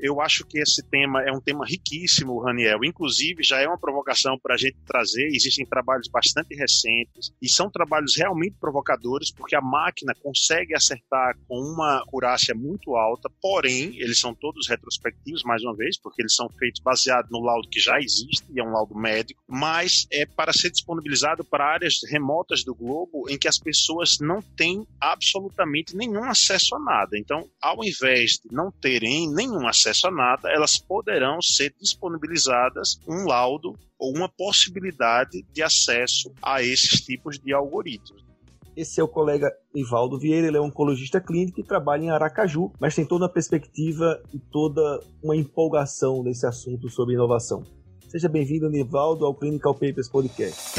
Eu acho que esse tema é um tema riquíssimo, Raniel. Inclusive, já é uma provocação para a gente trazer. Existem trabalhos bastante recentes e são trabalhos realmente provocadores, porque a máquina consegue acertar com uma acurácia muito alta, porém, eles são todos retrospectivos, mais uma vez, porque eles são feitos baseados no laudo que já existe, e é um laudo médico, mas é para ser disponibilizado para áreas remotas do globo em que as pessoas não têm absolutamente nenhum acesso a nada. Então, ao invés de não terem nenhum acesso a nada, elas poderão ser disponibilizadas um laudo ou uma possibilidade de acesso a esses tipos de algoritmos. Esse é o colega Ivaldo Vieira, ele é oncologista clínico e trabalha em Aracaju, mas tem toda a perspectiva e toda uma empolgação nesse assunto sobre inovação. Seja bem-vindo, Nivaldo, ao Clinical Papers Podcast.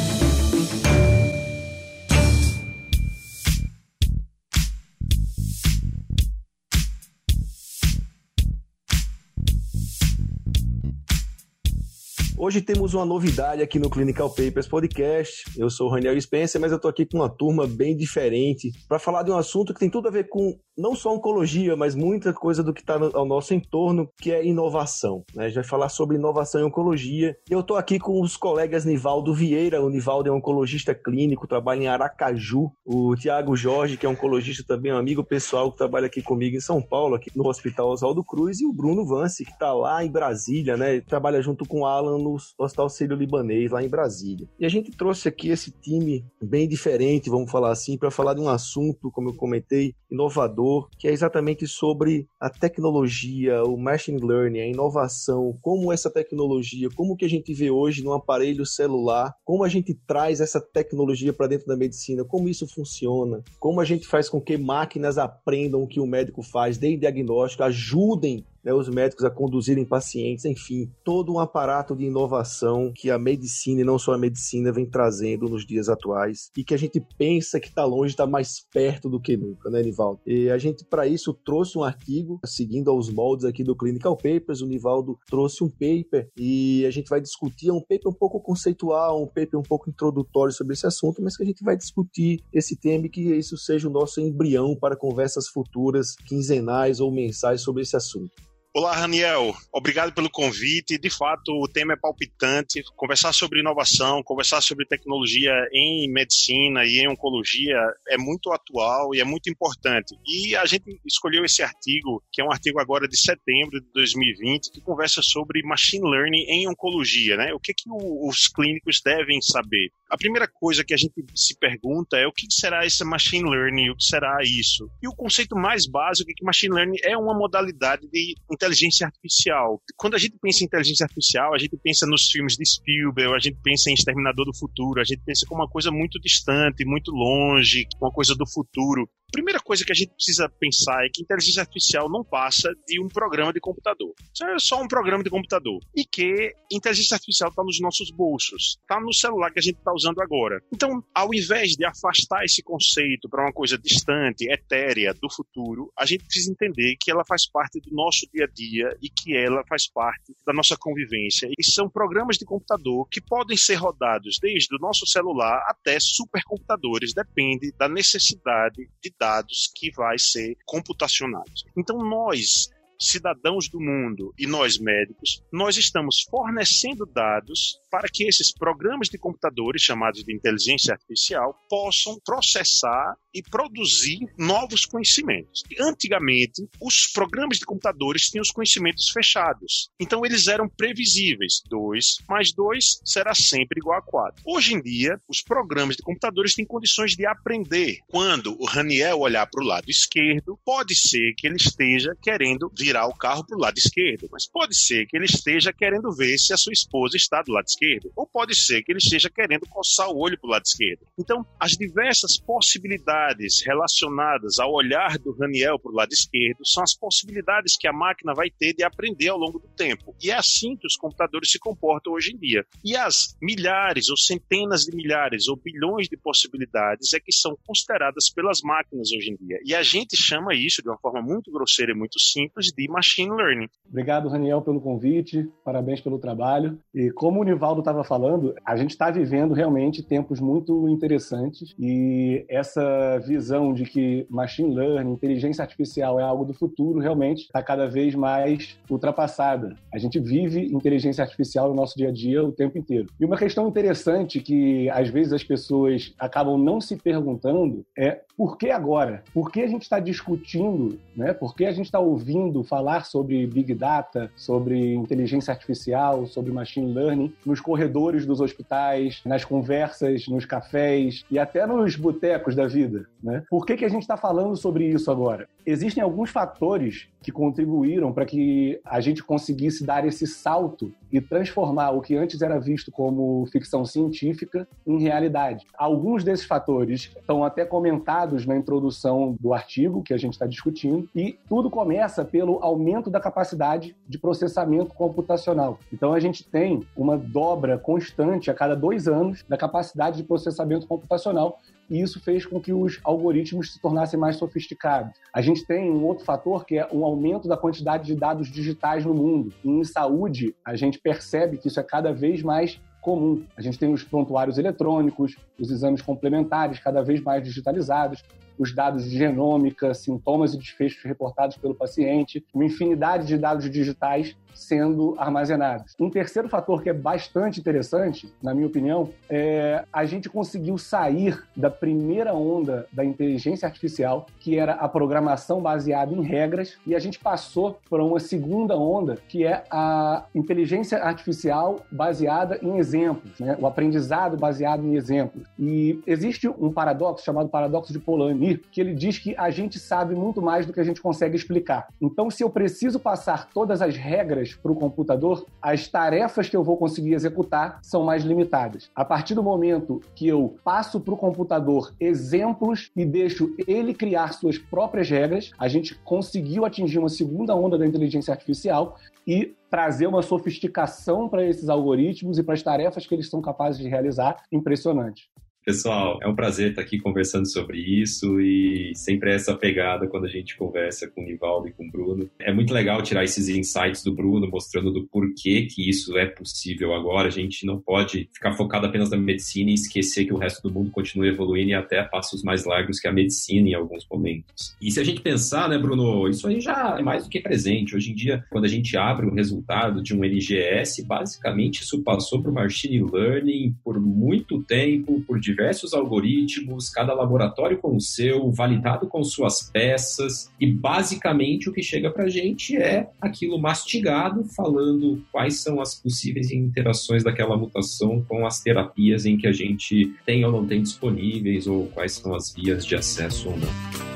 Hoje temos uma novidade aqui no Clinical Papers Podcast. Eu sou o Raniel Spencer, mas eu estou aqui com uma turma bem diferente para falar de um assunto que tem tudo a ver com não só oncologia, mas muita coisa do que está ao nosso entorno, que é inovação. Né? A gente vai falar sobre inovação em oncologia. Eu estou aqui com os colegas Nivaldo Vieira. O Nivaldo é oncologista clínico, trabalha em Aracaju. O Tiago Jorge, que é oncologista também, um amigo pessoal que trabalha aqui comigo em São Paulo, aqui no Hospital Oswaldo Cruz. E o Bruno Vance, que está lá em Brasília, né? Trabalha junto com o Alan no Hospital Sírio-Libanês, lá em Brasília. E a gente trouxe aqui esse time bem diferente, vamos falar assim, para falar de um assunto, como eu comentei, inovador, que é exatamente sobre a tecnologia, o machine learning, a inovação, como essa tecnologia, como que a gente vê hoje no aparelho celular, como a gente traz essa tecnologia para dentro da medicina, como isso funciona, como a gente faz com que máquinas aprendam o que o médico faz, deem diagnóstico, ajudem né, os médicos a conduzirem pacientes, enfim, todo um aparato de inovação que a medicina e não só a medicina vem trazendo nos dias atuais e que a gente pensa que está longe, está mais perto do que nunca, né, Nivaldo? E a gente, para isso, trouxe um artigo, seguindo aos moldes aqui do Clinical Papers, o Nivaldo trouxe um paper e a gente vai discutir, é um paper um pouco conceitual, um paper um pouco introdutório sobre esse assunto, mas que a gente vai discutir esse tema e que isso seja o nosso embrião para conversas futuras, quinzenais ou mensais sobre esse assunto. Olá, Raniel. Obrigado pelo convite. De fato, o tema é palpitante. Conversar sobre inovação, conversar sobre tecnologia em medicina e em oncologia é muito atual e é muito importante. E a gente escolheu esse artigo, que é um artigo agora de setembro de 2020, que conversa sobre machine learning em oncologia, né? O que, que os clínicos devem saber? A primeira coisa que a gente se pergunta é o que será esse machine learning, o que será isso? E o conceito mais básico é que machine learning é uma modalidade de inteligência artificial. Quando a gente pensa em inteligência artificial, a gente pensa nos filmes de Spielberg, a gente pensa em Exterminador do Futuro, a gente pensa como uma coisa muito distante, muito longe, uma coisa do futuro. Primeira coisa que a gente precisa pensar é que inteligência artificial não passa de um programa de computador. Isso é só um programa de computador. E que inteligência artificial está nos nossos bolsos, está no celular que a gente está usando agora. Então, ao invés de afastar esse conceito para uma coisa distante, etérea, do futuro, a gente precisa entender que ela faz parte do nosso dia a dia e que ela faz parte da nossa convivência. E são programas de computador que podem ser rodados desde o nosso celular até supercomputadores, depende da necessidade de dados que vai ser computacionados. Então nós cidadãos do mundo e nós médicos, nós estamos fornecendo dados para que esses programas de computadores, chamados de inteligência artificial, possam processar e produzir novos conhecimentos. Antigamente, os programas de computadores tinham os conhecimentos fechados. Então, eles eram previsíveis. 2 mais 2 será sempre igual a 4. Hoje em dia, os programas de computadores têm condições de aprender. Quando o Raniel olhar para o lado esquerdo, pode ser que ele esteja querendo, via virar o carro para o lado esquerdo, mas pode ser que ele esteja querendo ver se a sua esposa está do lado esquerdo, ou pode ser que ele esteja querendo coçar o olho para o lado esquerdo. Então, as diversas possibilidades relacionadas ao olhar do Raniel para o lado esquerdo são as possibilidades que a máquina vai ter de aprender ao longo do tempo. E é assim que os computadores se comportam hoje em dia. E as milhares ou centenas de milhares ou bilhões de possibilidades é que são consideradas pelas máquinas hoje em dia. E a gente chama isso de uma forma muito grosseira e muito simples de machine learning. Obrigado, Raniel, pelo convite. Parabéns pelo trabalho. E como o Nivaldo estava falando, a gente está vivendo realmente tempos muito interessantes e essa visão de que machine learning, inteligência artificial é algo do futuro, realmente está cada vez mais ultrapassada. A gente vive inteligência artificial no nosso dia a dia o tempo inteiro. E uma questão interessante que às vezes as pessoas acabam não se perguntando é por que agora? Por que a gente está discutindo, né? Por que a gente está ouvindo falar sobre Big Data, sobre inteligência artificial, sobre machine learning nos corredores dos hospitais, nas conversas, nos cafés e até nos botecos da vida, né? Por que, que a gente está falando sobre isso agora? Existem alguns fatores que contribuíram para que a gente conseguisse dar esse salto e transformar o que antes era visto como ficção científica em realidade. Alguns desses fatores estão até comentados na introdução do artigo que a gente está discutindo, e tudo começa pelo aumento da capacidade de processamento computacional. Então a gente tem uma dobra constante a cada dois anos da capacidade de processamento computacional e isso fez com que os algoritmos se tornassem mais sofisticados. A gente tem um outro fator que é um aumento da quantidade de dados digitais no mundo. E em saúde, a gente percebe que isso é cada vez mais comum. A gente tem os prontuários eletrônicos, os exames complementares cada vez mais digitalizados, os dados de genômica, sintomas e desfechos reportados pelo paciente, uma infinidade de dados digitais sendo armazenados. Um terceiro fator que é bastante interessante, na minha opinião, é a gente conseguiu sair da primeira onda da inteligência artificial, que era a programação baseada em regras, e a gente passou para uma segunda onda, que é a inteligência artificial baseada em exemplos, né? o aprendizado baseado em exemplos. E existe um paradoxo chamado paradoxo de Polanyi, que ele diz que a gente sabe muito mais do que a gente consegue explicar. Então, se eu preciso passar todas as regras para o computador, as tarefas que eu vou conseguir executar são mais limitadas. A partir do momento que eu passo para o computador exemplos e deixo ele criar suas próprias regras, a gente conseguiu atingir uma segunda onda da inteligência artificial e trazer uma sofisticação para esses algoritmos e para as tarefas que eles são capazes de realizar impressionante. Pessoal, é um prazer estar aqui conversando sobre isso e sempre é essa pegada quando a gente conversa com o Nivaldo e com o Bruno. É muito legal tirar esses insights do Bruno, mostrando do porquê que isso é possível agora. A gente não pode ficar focado apenas na medicina e esquecer que o resto do mundo continua evoluindo e até a passos mais largos que a medicina em alguns momentos. E se a gente pensar, né, Bruno, isso aí já é mais do que presente. Hoje em dia, quando a gente abre o resultado de um NGS, basicamente isso passou por machine learning por muito tempo, por diversos algoritmos, cada laboratório com o seu, validado com suas peças, e basicamente o que chega para a gente é aquilo mastigado, falando quais são as possíveis interações daquela mutação com as terapias em que a gente tem ou não tem disponíveis, ou quais são as vias de acesso ou não.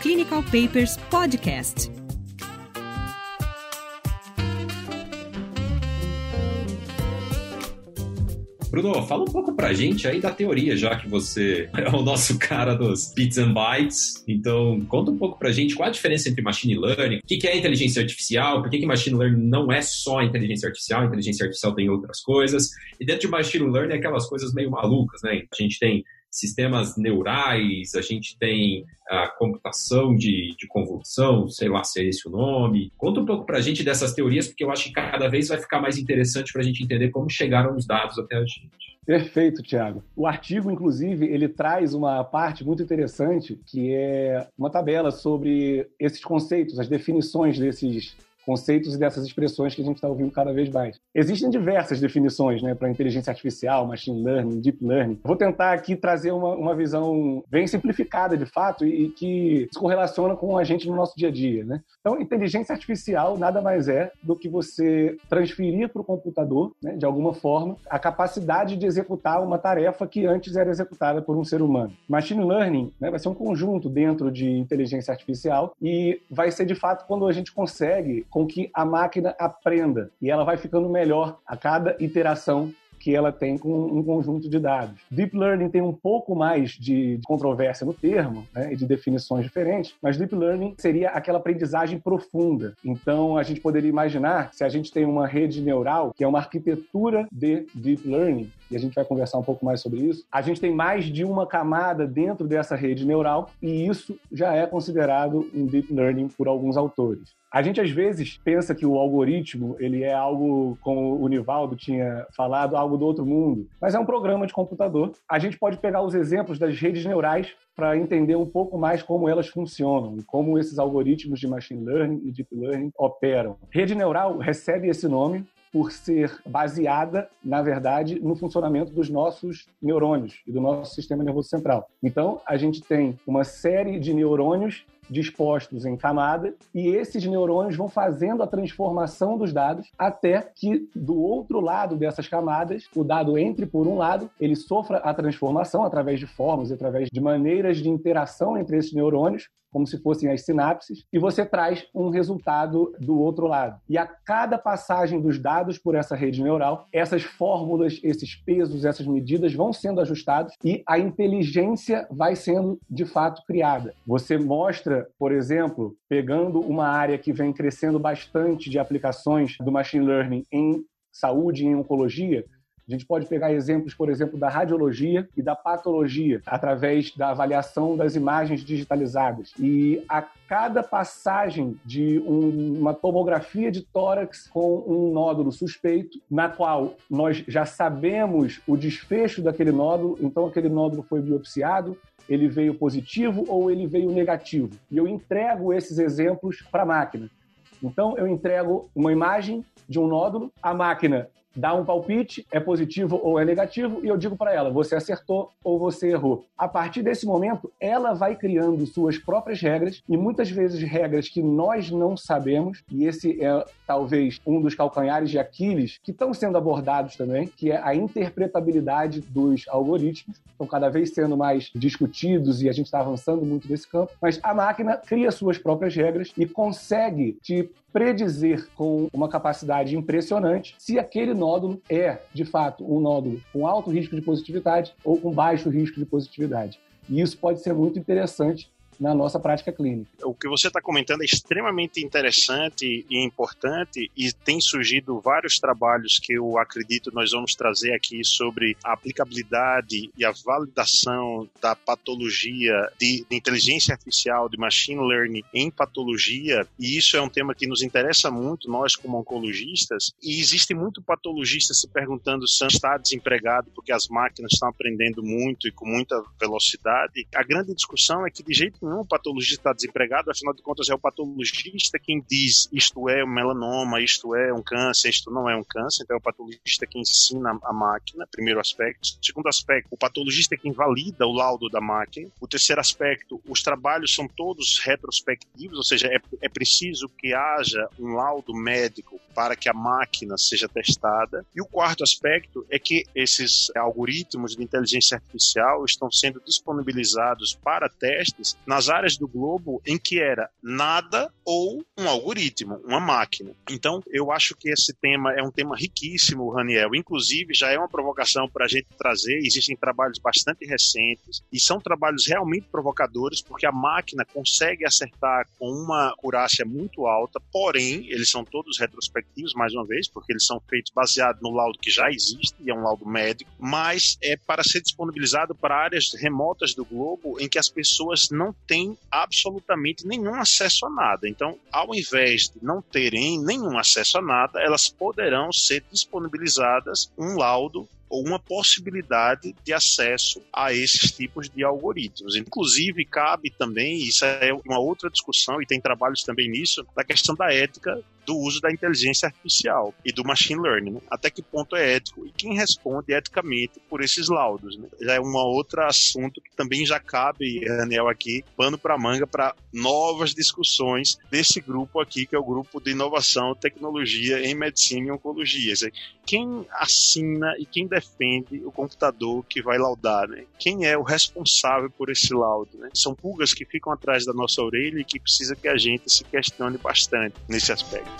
Clinical Papers Podcast. Bruno, fala um pouco pra gente aí da teoria, já que você é o nosso cara dos bits and bytes. Então, conta um pouco pra gente qual a diferença entre machine learning, o que é inteligência artificial, por que, que machine learning não é só inteligência artificial, inteligência artificial tem outras coisas. E dentro de machine learning, é aquelas coisas meio malucas, né? A gente tem sistemas neurais, a gente tem a computação de, de convolução, sei lá se é esse o nome. Conta um pouco para a gente dessas teorias, porque eu acho que cada vez vai ficar mais interessante para a gente entender como chegaram os dados até a gente. Perfeito, Tiago. O artigo, inclusive, ele traz uma parte muito interessante, que é uma tabela sobre esses conceitos, as definições desses conceitos e dessas expressões que a gente está ouvindo cada vez mais. Existem diversas definições né, para inteligência artificial, machine learning, deep learning. Vou tentar aqui trazer uma, uma visão bem simplificada, de fato, e, e que se correlaciona com a gente no nosso dia a dia. Né? Então, inteligência artificial nada mais é do que você transferir para o computador, né, de alguma forma, a capacidade de executar uma tarefa que antes era executada por um ser humano. Machine learning né, vai ser um conjunto dentro de inteligência artificial e vai ser de fato quando a gente consegue com que a máquina aprenda e ela vai ficando melhor a cada iteração que ela tem com um conjunto de dados. Deep Learning tem um pouco mais de controvérsia no termo né, e de definições diferentes, mas Deep Learning seria aquela aprendizagem profunda. Então, a gente poderia imaginar, se a gente tem uma rede neural, que é uma arquitetura de Deep Learning, e a gente vai conversar um pouco mais sobre isso, a gente tem mais de uma camada dentro dessa rede neural e isso já é considerado um deep learning por alguns autores. A gente às vezes pensa que o algoritmo ele é algo, como o Nivaldo tinha falado, algo do outro mundo, mas é um programa de computador. A gente pode pegar os exemplos das redes neurais para entender um pouco mais como elas funcionam e como esses algoritmos de machine learning e deep learning operam. Rede neural recebe esse nome por ser baseada, na verdade, no funcionamento dos nossos neurônios e do nosso sistema nervoso central. Então, a gente tem uma série de neurônios dispostos em camada e esses neurônios vão fazendo a transformação dos dados até que do outro lado dessas camadas o dado entre por um lado, ele sofra a transformação através de formas, através de maneiras de interação entre esses neurônios como se fossem as sinapses, e você traz um resultado do outro lado. E a cada passagem dos dados por essa rede neural, essas fórmulas, esses pesos, essas medidas vão sendo ajustados e a inteligência vai sendo de fato criada. Você mostra, por exemplo, pegando uma área que vem crescendo bastante de aplicações do machine learning em saúde e em oncologia, a gente pode pegar exemplos, por exemplo, da radiologia e da patologia, através da avaliação das imagens digitalizadas. E a cada passagem de um, uma tomografia de tórax com um nódulo suspeito, na qual nós já sabemos o desfecho daquele nódulo, então aquele nódulo foi biopsiado, ele veio positivo ou ele veio negativo. E eu entrego esses exemplos para a máquina. Então, eu entrego uma imagem de um nódulo, a máquina dá um palpite, é positivo ou é negativo, e eu digo para ela, você acertou ou você errou. A partir desse momento, ela vai criando suas próprias regras, e muitas vezes regras que nós não sabemos, e esse é talvez um dos calcanhares de Aquiles que estão sendo abordados também, que é a interpretabilidade dos algoritmos, estão cada vez sendo mais discutidos e a gente está avançando muito nesse campo, mas a máquina cria suas próprias regras e consegue te predizer com uma capacidade impressionante se aquele nódulo é, de fato, um nódulo com alto risco de positividade ou com baixo risco de positividade. E isso pode ser muito interessante na nossa prática clínica. O que você está comentando é extremamente interessante e importante e tem surgido vários trabalhos que eu acredito nós vamos trazer aqui sobre a aplicabilidade e a validação da patologia de, de inteligência artificial, de machine learning em patologia e isso é um tema que nos interessa muito nós como oncologistas e existe muito patologista se perguntando se está desempregado porque as máquinas estão aprendendo muito e com muita velocidade. A grande discussão é que de jeito nenhum patologista está desempregado, afinal de contas é o patologista quem diz isto é um melanoma, isto é um câncer, isto não é um câncer, então é o patologista que ensina a máquina, primeiro aspecto. Segundo aspecto, o patologista é quem valida o laudo da máquina. O terceiro aspecto, os trabalhos são todos retrospectivos, ou seja, é, é preciso que haja um laudo médico para que a máquina seja testada. E o quarto aspecto é que esses algoritmos de inteligência artificial estão sendo disponibilizados para testes na nas áreas do globo em que era nada ou um algoritmo, uma máquina. Então, eu acho que esse tema é um tema riquíssimo, Raniel. Inclusive, já é uma provocação para a gente trazer. Existem trabalhos bastante recentes e são trabalhos realmente provocadores, porque a máquina consegue acertar com uma acurácia muito alta, porém, eles são todos retrospectivos, mais uma vez, porque eles são feitos baseados no laudo que já existe, e é um laudo médico, mas é para ser disponibilizado para áreas remotas do globo em que as pessoas não têm absolutamente nenhum acesso a nada. Então, ao invés de não terem nenhum acesso a nada, elas poderão ser disponibilizadas um laudo ou uma possibilidade de acesso a esses tipos de algoritmos. Inclusive, cabe também, isso é uma outra discussão, e tem trabalhos também nisso, da questão da ética do uso da inteligência artificial e do machine learning. Né? Até que ponto é ético e quem responde eticamente por esses laudos. Né? Já é um outro assunto que também já cabe, Daniel, aqui, pano para manga para novas discussões desse grupo aqui, que é o grupo de inovação tecnologia em medicina e oncologia. Quem assina e quem defende o computador que vai laudar? Né? Quem é o responsável por esse laudo? Né? São pulgas que ficam atrás da nossa orelha e que precisa que a gente se questione bastante nesse aspecto.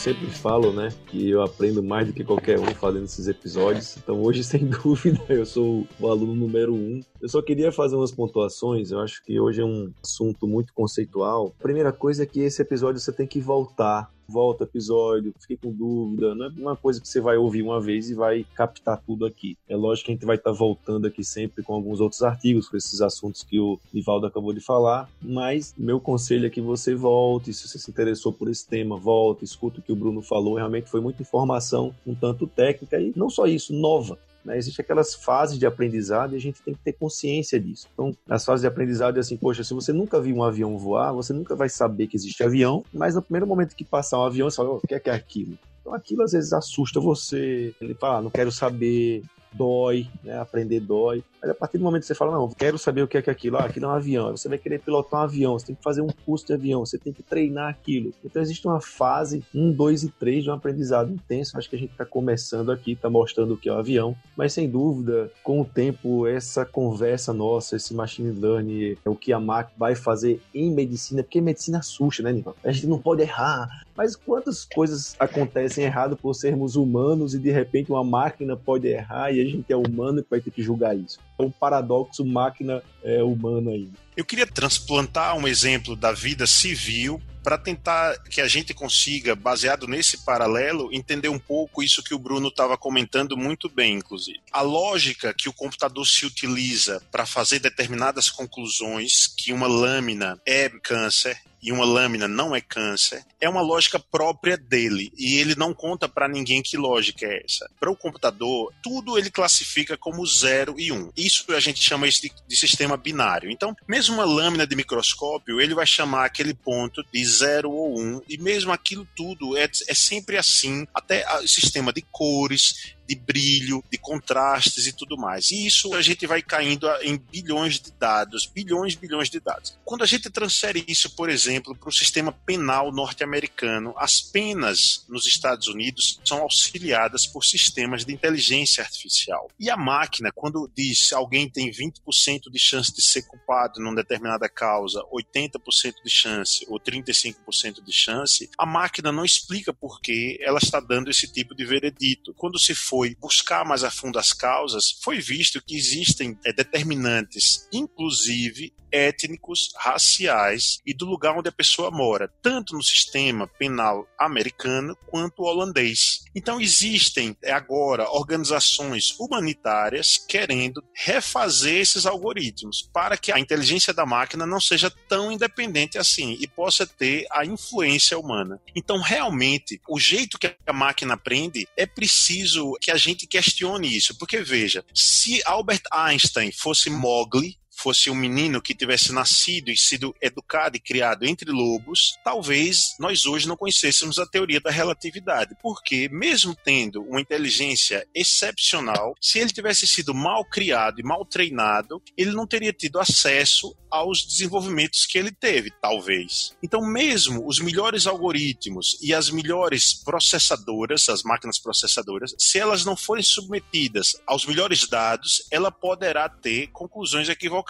Sempre falo, né, que eu aprendo mais do que qualquer um fazendo esses episódios. Então hoje, sem dúvida, eu sou o aluno número um. Eu só queria fazer umas pontuações. Eu acho que hoje é um assunto muito conceitual. A primeira coisa é que esse episódio você tem que voltar volta episódio, fiquei com dúvida. Não é uma coisa que você vai ouvir uma vez e vai captar tudo aqui. É lógico que a gente vai estar tá voltando aqui sempre com alguns outros artigos, com esses assuntos que o Nivaldo acabou de falar, mas meu conselho é que você volte, se você se interessou por esse tema, volte, escuta o que o Bruno falou, realmente foi muita informação, um tanto técnica e não só isso, nova. Né? Existem aquelas fases de aprendizado e a gente tem que ter consciência disso. Então, as fases de aprendizado é assim, poxa, se você nunca viu um avião voar, você nunca vai saber que existe avião, mas no primeiro momento que passar um avião, você fala, oh, o que é, que é aquilo? Então aquilo às vezes assusta você, ele fala, ah, não quero saber, dói, né? Aprender dói. Mas a partir do momento que você fala, não, quero saber o que é, que é aquilo, ah, aquilo é um avião, você vai querer pilotar um avião, você tem que fazer um curso de avião, você tem que treinar aquilo. Então existe uma fase 1, 2 e 3 de um aprendizado intenso. Acho que a gente está começando aqui, está mostrando o que é o um avião, mas sem dúvida, com o tempo, essa conversa nossa, esse machine learning, é o que a máquina vai fazer em medicina, porque medicina assusta, né, Nival? A gente não pode errar, mas quantas coisas acontecem errado por sermos humanos e de repente uma máquina pode errar e a gente é humano que vai ter que julgar isso? Um paradoxo máquina é, humana aí. Eu queria transplantar um exemplo da vida civil para tentar que a gente consiga, baseado nesse paralelo, entender um pouco isso que o Bruno estava comentando muito bem, inclusive. A lógica que o computador se utiliza para fazer determinadas conclusões que uma lâmina é câncer e uma lâmina não é câncer, é uma lógica própria dele e ele não conta para ninguém que lógica é essa. Para o computador, tudo ele classifica como 0 e 1. Um. Isso a gente chama isso de, de, sistema binário. Então, mesmo uma lâmina de microscópio, ele vai chamar aquele ponto de 0 ou 1 um, e mesmo aquilo tudo é, é sempre assim, até o sistema de cores, de brilho, de contrastes e tudo mais. E isso a gente vai caindo em bilhões de dados, bilhões, bilhões de dados. Quando a gente transfere isso, por exemplo, para o sistema penal norte-americano, as penas nos Estados Unidos são auxiliadas por sistemas de inteligência artificial. E a máquina, quando diz alguém tem 20% de chance de ser culpado numa determinada causa, 80% de chance ou 35% de chance, a máquina não explica por que ela está dando esse tipo de veredito. Quando se for foi buscar mais a fundo as causas, foi visto que existem é, determinantes, inclusive étnicos, raciais e do lugar onde a pessoa mora, tanto no sistema penal americano quanto holandês. Então existem é, agora organizações humanitárias querendo refazer esses algoritmos para que a inteligência da máquina não seja tão independente assim e possa ter a influência humana. Então realmente o jeito que a máquina aprende é preciso que a gente questione isso, porque veja, se Albert Einstein fosse Mowgli, fosse um menino que tivesse nascido e sido educado e criado entre lobos, talvez nós hoje não conhecêssemos a teoria da relatividade, porque mesmo tendo uma inteligência excepcional, se ele tivesse sido mal criado e mal treinado, ele não teria tido acesso aos desenvolvimentos que ele teve, talvez. Então, mesmo os melhores algoritmos e as melhores processadoras, as máquinas processadoras, se elas não forem submetidas aos melhores dados, ela poderá ter conclusões equivocadas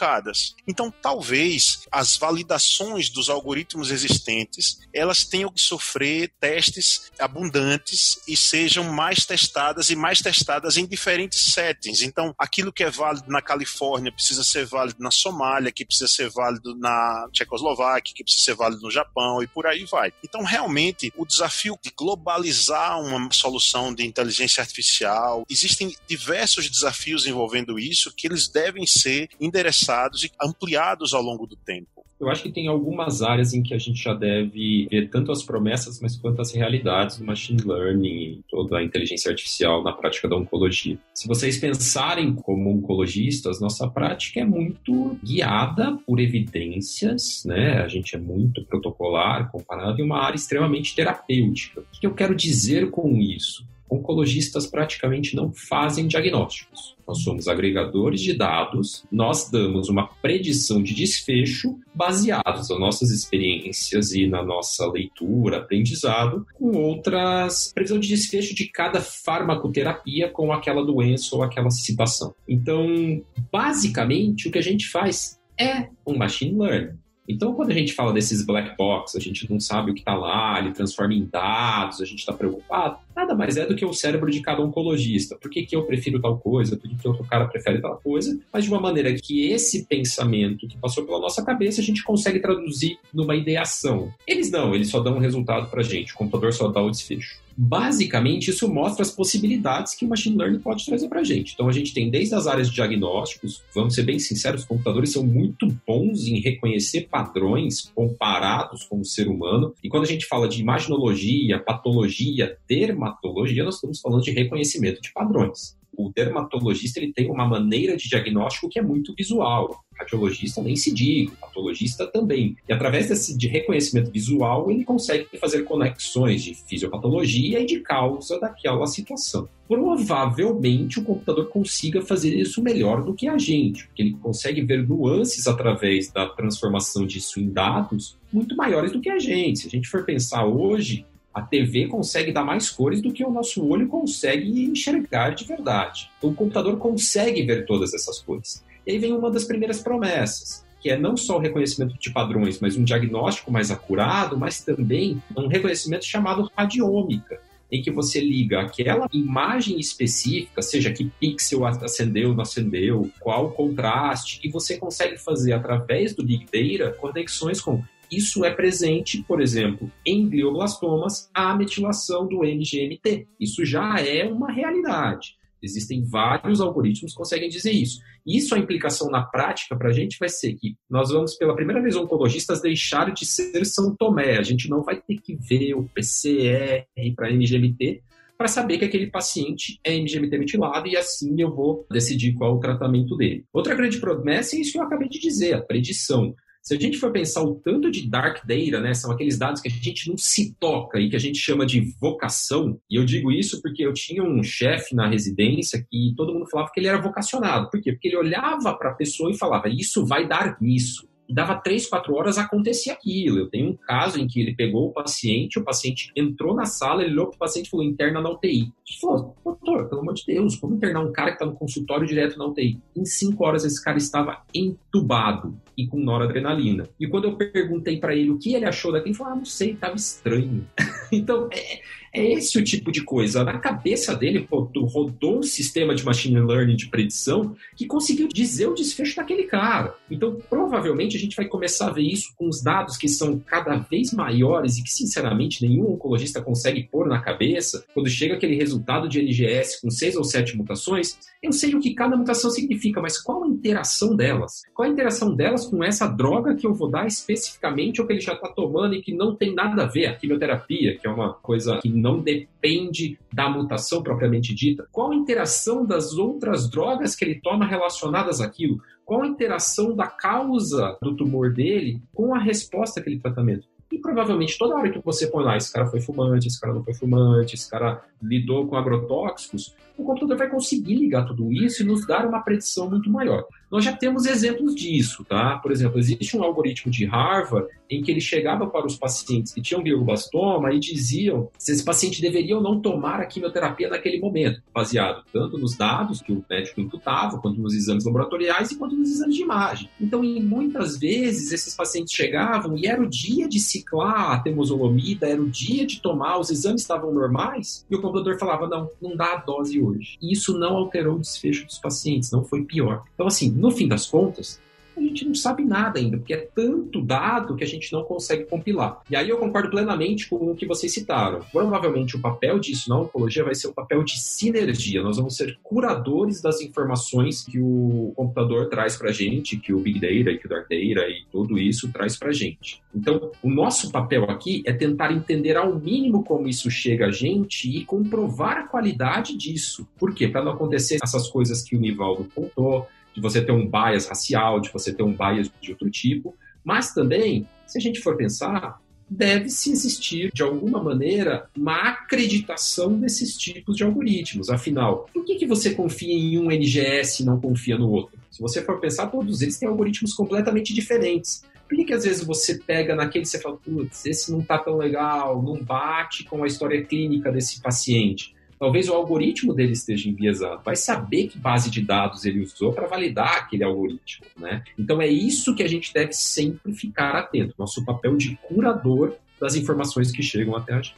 então, talvez as validações dos algoritmos existentes elas tenham que sofrer testes abundantes e sejam mais testadas e mais testadas em diferentes settings. Então, aquilo que é válido na Califórnia precisa ser válido na Somália, que precisa ser válido na Tchecoslováquia, que precisa ser válido no Japão e por aí vai. Então, realmente, o desafio de globalizar uma solução de inteligência artificial, existem diversos desafios envolvendo isso que eles devem ser endereçados e ampliados ao longo do tempo. Eu acho que tem algumas áreas em que a gente já deve ver tanto as promessas, mas quanto as realidades do machine learning e toda a inteligência artificial na prática da oncologia. Se vocês pensarem como oncologistas, nossa prática é muito guiada por evidências, né? A gente é muito protocolar comparado em uma área extremamente terapêutica. O que eu quero dizer com isso? Oncologistas praticamente não fazem diagnósticos. Nós somos agregadores de dados, nós damos uma predição de desfecho baseados nas nossas experiências e na nossa leitura, aprendizado, com outras previsão de desfecho de cada farmacoterapia com aquela doença ou aquela situação. Então, basicamente, o que a gente faz é um machine learning. Então, quando a gente fala desses black box, a gente não sabe o que está lá, ele transforma em dados, a gente está preocupado, nada mais é do que o cérebro de cada oncologista. Por que, que eu prefiro tal coisa? Por que, que outro cara prefere tal coisa? Mas de uma maneira que esse pensamento que passou pela nossa cabeça, a gente consegue traduzir numa ideação. Eles não, eles só dão um resultado para a gente, o computador só dá o desfecho. Basicamente, isso mostra as possibilidades que o machine learning pode trazer para a gente. Então, a gente tem desde as áreas de diagnósticos, vamos ser bem sinceros, os computadores são muito bons em reconhecer padrões comparados com o ser humano. E quando a gente fala de imaginologia, patologia, dermatologia, nós estamos falando de reconhecimento de padrões o dermatologista ele tem uma maneira de diagnóstico que é muito visual. Radiologista nem se diga, patologista também. E através desse de reconhecimento visual, ele consegue fazer conexões de fisiopatologia e de causa daquela situação. Provavelmente o computador consiga fazer isso melhor do que a gente, porque ele consegue ver nuances através da transformação disso em dados muito maiores do que a gente. Se a gente for pensar hoje, a TV consegue dar mais cores do que o nosso olho consegue enxergar de verdade. O computador consegue ver todas essas cores. E aí vem uma das primeiras promessas, que é não só o reconhecimento de padrões, mas um diagnóstico mais acurado, mas também um reconhecimento chamado radiômica, em que você liga aquela imagem específica, seja que pixel acendeu, não acendeu, qual contraste, e você consegue fazer através do Big Data conexões com isso é presente, por exemplo, em glioblastomas, a metilação do MGMT. Isso já é uma realidade. Existem vários algoritmos que conseguem dizer isso. Isso, a implicação na prática para a gente vai ser que nós vamos, pela primeira vez, oncologistas deixar de ser São Tomé. A gente não vai ter que ver o PCR para MGMT para saber que aquele paciente é MGMT metilado e assim eu vou decidir qual o tratamento dele. Outra grande promessa é isso que eu acabei de dizer, a predição. Se a gente for pensar o tanto de dark data, né, são aqueles dados que a gente não se toca e que a gente chama de vocação, e eu digo isso porque eu tinha um chefe na residência que todo mundo falava que ele era vocacionado. Por quê? Porque ele olhava para a pessoa e falava: Isso vai dar nisso e dava três, quatro horas acontecia aquilo. Eu tenho um caso em que ele pegou o paciente, o paciente entrou na sala, ele olhou para o paciente e falou, interna na UTI. Ele falou, doutor, pelo amor de Deus, como internar um cara que está no consultório direto na UTI? Em cinco horas esse cara estava entubado e com noradrenalina. E quando eu perguntei para ele o que ele achou daquilo, ele falou, ah, não sei, estava estranho. então, é, é esse o tipo de coisa. Na cabeça dele rodou um sistema de machine learning de predição que conseguiu dizer o desfecho daquele cara. Então, provavelmente, a gente vai começar a ver isso com os dados que são cada vez maiores e que, sinceramente, nenhum oncologista consegue pôr na cabeça. Quando chega aquele resultado de NGS com seis ou sete mutações, eu sei o que cada mutação significa, mas qual a interação delas? Qual a interação delas com essa droga que eu vou dar especificamente ou que ele já está tomando e que não tem nada a ver? A quimioterapia, que é uma coisa que não depende da mutação propriamente dita? Qual a interação das outras drogas que ele toma relacionadas àquilo? Qual a interação da causa do tumor dele com a resposta àquele tratamento? E provavelmente toda hora que você põe lá, esse cara foi fumante, esse cara não foi fumante, esse cara lidou com agrotóxicos, o computador vai conseguir ligar tudo isso e nos dar uma predição muito maior. Nós já temos exemplos disso, tá? Por exemplo, existe um algoritmo de Harvard em que ele chegava para os pacientes que tinham glioblastoma e diziam se esse paciente deveria ou não tomar a quimioterapia naquele momento, baseado tanto nos dados que o médico imputava, quanto nos exames laboratoriais e quanto nos exames de imagem. Então, em muitas vezes, esses pacientes chegavam e era o dia de ciclar a temozolomida, era o dia de tomar, os exames estavam normais, e o computador falava, não, não dá a dose hoje. E isso não alterou o desfecho dos pacientes, não foi pior. Então, assim, no fim das contas, A gente não sabe nada ainda, porque é tanto dado que a gente não consegue compilar. E aí eu concordo plenamente com o que vocês citaram. Provavelmente o papel disso na oncologia vai ser o papel de sinergia. Nós vamos ser curadores das informações que o computador traz para a gente, que o Big Data, que o Dark Data e tudo isso traz para a gente. Então, o nosso papel aqui é tentar entender ao mínimo como isso chega a gente e comprovar a qualidade disso. Por quê? Para não acontecer essas coisas que o Nivaldo contou, de você ter um bias racial, de você ter um bias de outro tipo, mas também, se a gente for pensar, deve-se existir, de alguma maneira, uma acreditação desses tipos de algoritmos. Afinal, por que, que você confia em um NGS e não confia no outro? Se você for pensar, todos eles têm algoritmos completamente diferentes. Por que, que às vezes você pega naquele e você fala, putz, esse não tá tão legal, não bate com a história clínica desse paciente? Talvez o algoritmo dele esteja enviesado. Vai saber que base de dados ele usou para validar aquele algoritmo, né? Então é isso que a gente deve sempre ficar atento. Nosso papel de curador das informações que chegam até a gente.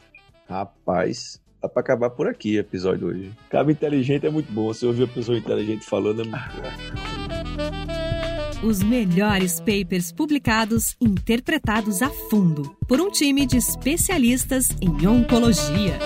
Rapaz, dá para acabar por aqui o episódio hoje. Cabo inteligente é muito bom. Você ouvir a pessoa inteligente falando é muito bom. Os melhores papers publicados, interpretados a fundo por um time de especialistas em oncologia.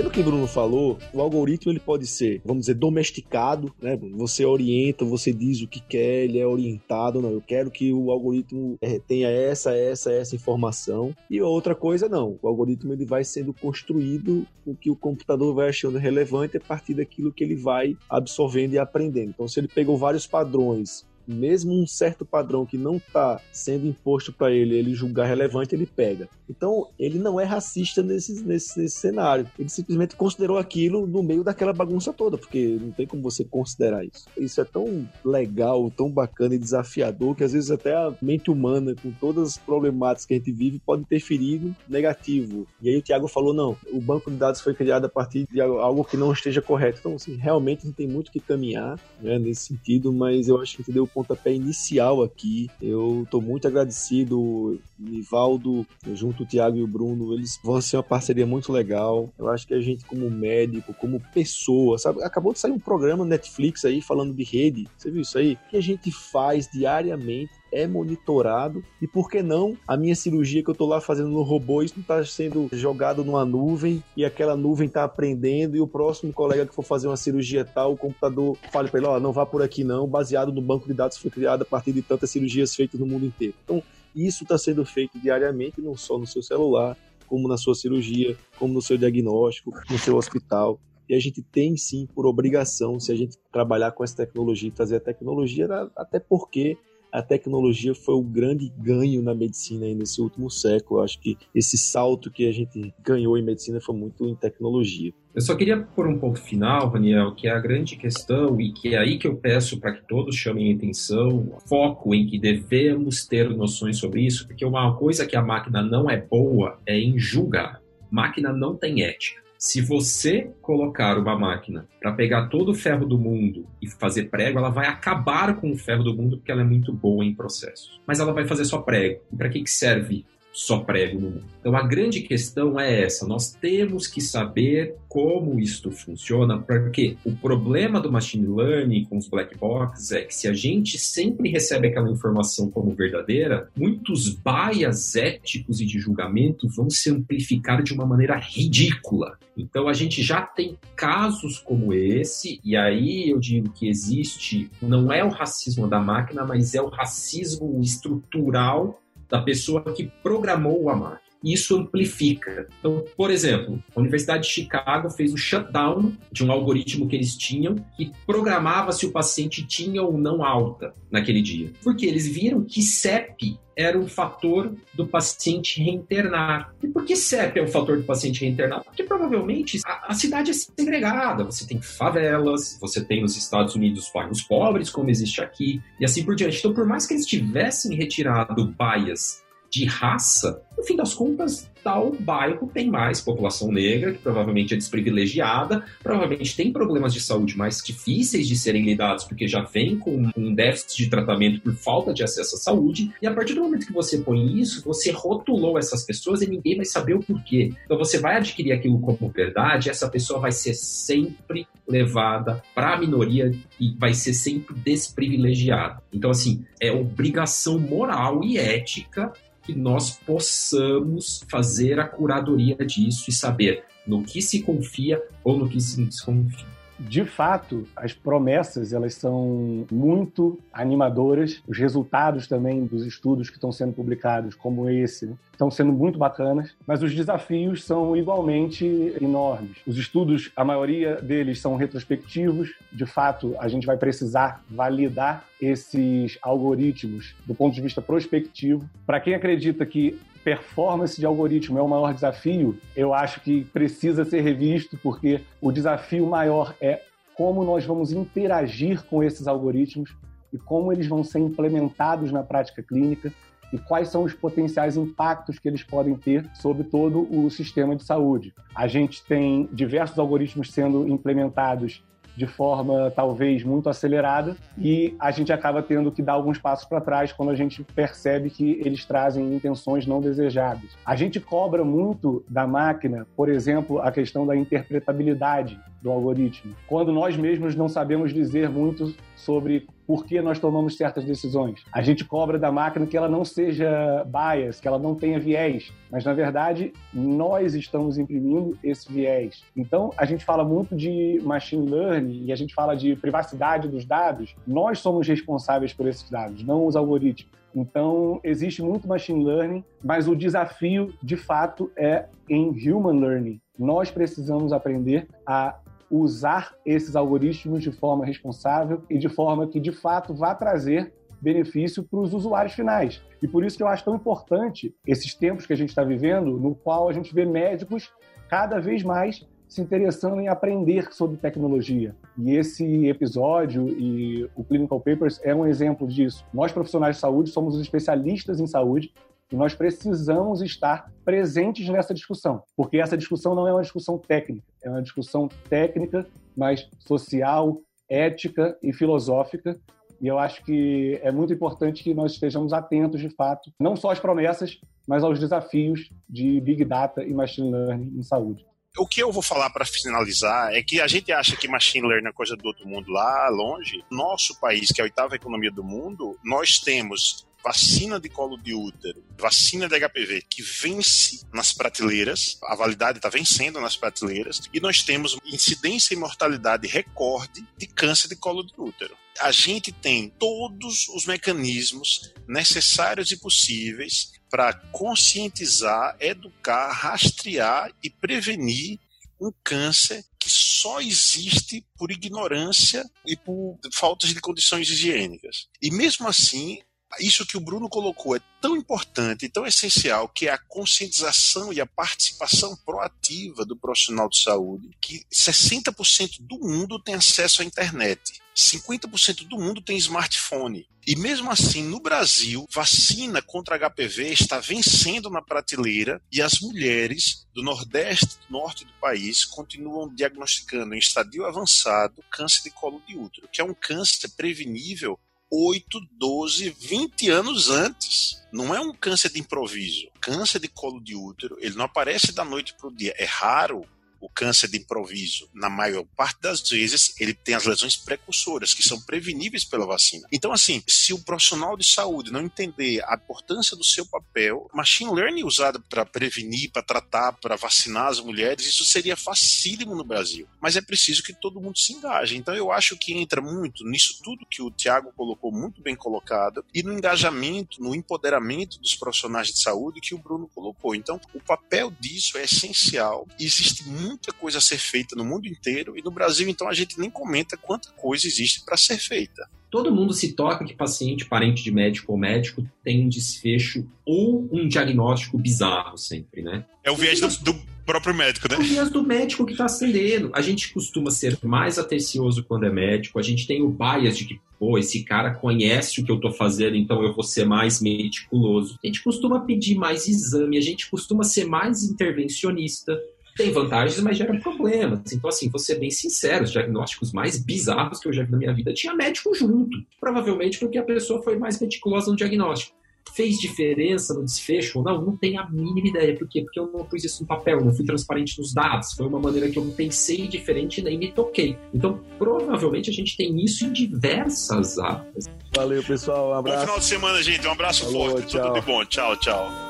Pelo que o Bruno falou, o algoritmo ele pode ser, vamos dizer, domesticado, né? Você orienta, você diz o que quer, ele é orientado, não, eu quero que o algoritmo é, tenha essa, essa, essa informação. E outra coisa não, o algoritmo ele vai sendo construído o que o computador vai achando relevante a partir daquilo que ele vai absorvendo e aprendendo. Então, se ele pegou vários padrões mesmo um certo padrão que não está sendo imposto para ele, ele julgar relevante, ele pega. Então, ele não é racista nesse, nesse, nesse, cenário. Ele simplesmente considerou aquilo no meio daquela bagunça toda, porque não tem como você considerar isso. Isso é tão legal, tão bacana e desafiador que às vezes até a mente humana, com todas as problemáticas que a gente vive, pode interferir negativo. E aí o Tiago falou: não, o banco de dados foi criado a partir de algo que não esteja correto. Então, assim, realmente a gente tem muito que caminhar né, nesse sentido, mas eu acho que entendeu pontapé inicial aqui. Eu estou muito agradecido, Nivaldo, junto o Thiago e o Bruno, eles vão ser uma parceria muito legal. Eu acho que a gente, como médico, como pessoa, sabe? Acabou de sair um programa Netflix aí falando de rede. Você viu isso aí? Que a gente faz diariamente é monitorado e por que não a minha cirurgia que eu tô lá fazendo no robô, isso não tá sendo jogado numa nuvem e aquela nuvem tá aprendendo e o próximo colega que for fazer uma cirurgia tal, o computador fala para ele, ó, oh, não vá por aqui não, baseado no banco de dados que foi criado a partir de tantas cirurgias feitas no mundo inteiro. Então, isso está sendo feito diariamente, não só no seu celular, como na sua cirurgia, como no seu diagnóstico, no seu hospital. E a gente tem sim por obrigação, se a gente trabalhar com essa tecnologia e trazer a tecnologia, até porque a tecnologia foi o grande ganho na medicina nesse último século. Eu acho que esse salto que a gente ganhou em medicina foi muito em tecnologia. Eu só queria pôr um ponto final, Daniel, que é a grande questão e que é aí que eu peço para que todos chamem atenção, foco em que devemos ter noções sobre isso, porque uma coisa que a máquina não é boa é em julgar. Máquina não tem ética. Se você colocar uma máquina para pegar todo o ferro do mundo e fazer prego, ela vai acabar com o ferro do mundo porque ela é muito boa em processos. Mas ela vai fazer só prego. E para que, que serve só prego no mundo. Então a grande questão é essa: nós temos que saber como isto funciona, porque o problema do machine learning com os black boxes é que se a gente sempre recebe aquela informação como verdadeira, muitos bias éticos e de julgamento vão se amplificar de uma maneira ridícula. Então a gente já tem casos como esse, e aí eu digo que existe, não é o racismo da máquina, mas é o racismo estrutural da pessoa que programou a máquina. Isso amplifica. Então, por exemplo, a Universidade de Chicago fez o shutdown de um algoritmo que eles tinham que programava se o paciente tinha ou não alta naquele dia. Porque eles viram que CEP era um fator do paciente reinternar. E por que CEP é um fator do paciente reinternar? Porque provavelmente a, a, cidade é segregada. Você tem favelas, você tem nos Estados Unidos bairros pobres, como existe aqui, e assim por diante. Então, por mais que eles tivessem retirado bias de raça, no fim das contas, tal bairro tem mais população negra, que provavelmente é desprivilegiada, provavelmente tem problemas de saúde mais difíceis de serem lidados, porque já vem com um déficit de tratamento por falta de acesso à saúde, e a partir do momento que você põe isso, você rotulou essas pessoas e ninguém vai saber o porquê. Então você vai adquirir aquilo como verdade, essa pessoa vai ser sempre levada para a minoria e vai ser sempre desprivilegiada. Então, assim, é obrigação moral e ética que nós possamos fazer a curadoria disso e saber no que se confia ou no que se desconfia de fato, as promessas elas são muito animadoras. Os resultados também dos estudos que estão sendo publicados, como esse, estão sendo muito bacanas, mas os desafios são igualmente enormes. Os estudos, a maioria deles são retrospectivos. De fato, a gente vai precisar validar esses algoritmos do ponto de vista prospectivo. Para quem acredita que performance de algoritmo é o maior desafio, eu acho que precisa ser revisto, porque o desafio maior é como nós vamos interagir com esses algoritmos e como eles vão ser implementados na prática clínica e quais são os potenciais impactos que eles podem ter sobre todo o sistema de saúde. A gente tem diversos algoritmos sendo implementados de forma talvez muito acelerada e a gente acaba tendo que dar alguns passos para trás quando a gente percebe que eles trazem intenções não desejadas. A gente cobra muito da máquina, por exemplo, a questão da interpretabilidade do algoritmo, quando nós mesmos não sabemos dizer muito sobre por que nós tomamos certas decisões. A gente cobra da máquina que ela não seja bias, que ela não tenha viés, mas na verdade nós estamos imprimindo esse viés. Então a gente fala muito de machine learning e a gente fala de privacidade dos dados. Nós somos responsáveis por esses dados, não os algoritmos. Então, existe muito machine learning, mas o desafio, de fato, é em human learning. Nós precisamos aprender a usar esses algoritmos de forma responsável e de forma que, de fato, vá trazer benefício para os usuários finais. E por isso que eu acho tão importante esses tempos que a gente está vivendo, no qual a gente vê médicos cada vez mais se interessando em aprender sobre tecnologia. E esse episódio e o Clinical Papers é um exemplo disso. Nós, profissionais de saúde, somos os especialistas em saúde e nós precisamos estar presentes nessa discussão, porque essa discussão não é uma discussão técnica, é uma discussão técnica, mas social, ética e filosófica. E eu acho que é muito importante que nós estejamos atentos, de fato, não só às promessas, mas aos desafios de Big Data e Machine Learning em saúde. O que eu vou falar para finalizar é que a gente acha que machine learning é coisa do outro mundo lá longe. Nosso país, que é a oitava economia do mundo, nós temos vacina de colo de útero, vacina de HPV, que vence nas prateleiras, a validade está vencendo nas prateleiras, e nós temos incidência e mortalidade recorde de câncer de colo de útero. A gente tem todos os mecanismos necessários e possíveis para conscientizar, educar, rastrear e prevenir um câncer que só existe por ignorância e por faltas de condições higiênicas. E mesmo assim, isso que o Bruno colocou é tão importante tão essencial, que é a conscientização e a participação proativa do profissional de saúde, que 60% do mundo tem acesso à internet. 50% do mundo tem smartphone. E mesmo assim, no Brasil, vacina contra HPV está vencendo na prateleira e as mulheres do Nordeste e do Norte do país continuam diagnosticando em estadio avançado câncer de colo de útero, que é um câncer prevenível 8, 12, 20 anos antes. Não é um câncer de improviso. Câncer de colo de útero, ele não aparece da noite para o dia. É raro o câncer de improviso, na maior parte das vezes, ele tem as lesões precursoras, que são preveníveis pela vacina. Então, assim, se o profissional de saúde não entender a importância do seu papel, machine learning usado para prevenir, para tratar, para vacinar as mulheres, isso seria facílimo no Brasil. Mas é preciso que todo mundo se engaje. Então, eu acho que entra muito nisso tudo que o Tiago colocou muito bem colocado e no engajamento, no empoderamento dos profissionais de saúde que o Bruno colocou. Então, o papel disso é essencial. Existe muito muita coisa a ser feita no mundo inteiro e no Brasil, então, a gente nem comenta quanta coisa existe para ser feita. Todo mundo se toca que paciente, parente de médico ou médico tem um desfecho ou um diagnóstico bizarro sempre, né? É o viés do, do próprio médico, né? É o viés do médico que está acendendo. A gente costuma ser mais atencioso quando é médico, a gente tem o bias de que pô, esse cara conhece o que eu estou fazendo, então eu vou ser mais meticuloso. A gente costuma pedir mais exame, a gente costuma ser mais intervencionista. Tem vantagens, mas gera problemas. Então, assim, vou ser bem sincero, os diagnósticos mais bizarros que eu já vi na minha vida tinha médico junto. Provavelmente porque a pessoa foi mais meticulosa no diagnóstico fez diferença no desfecho ou não, não tenho a mínima ideia. Por quê? Porque eu não pus isso no papel, não fui transparente nos dados. Foi uma maneira que eu não pensei diferente e nem me toquei. Então, provavelmente a gente tem isso em diversas áreas. Valeu, pessoal. Um abraço. Bom final de semana, gente. Um abraço Falou, forte. Tchau. Tudo de bom. Tchau, tchau.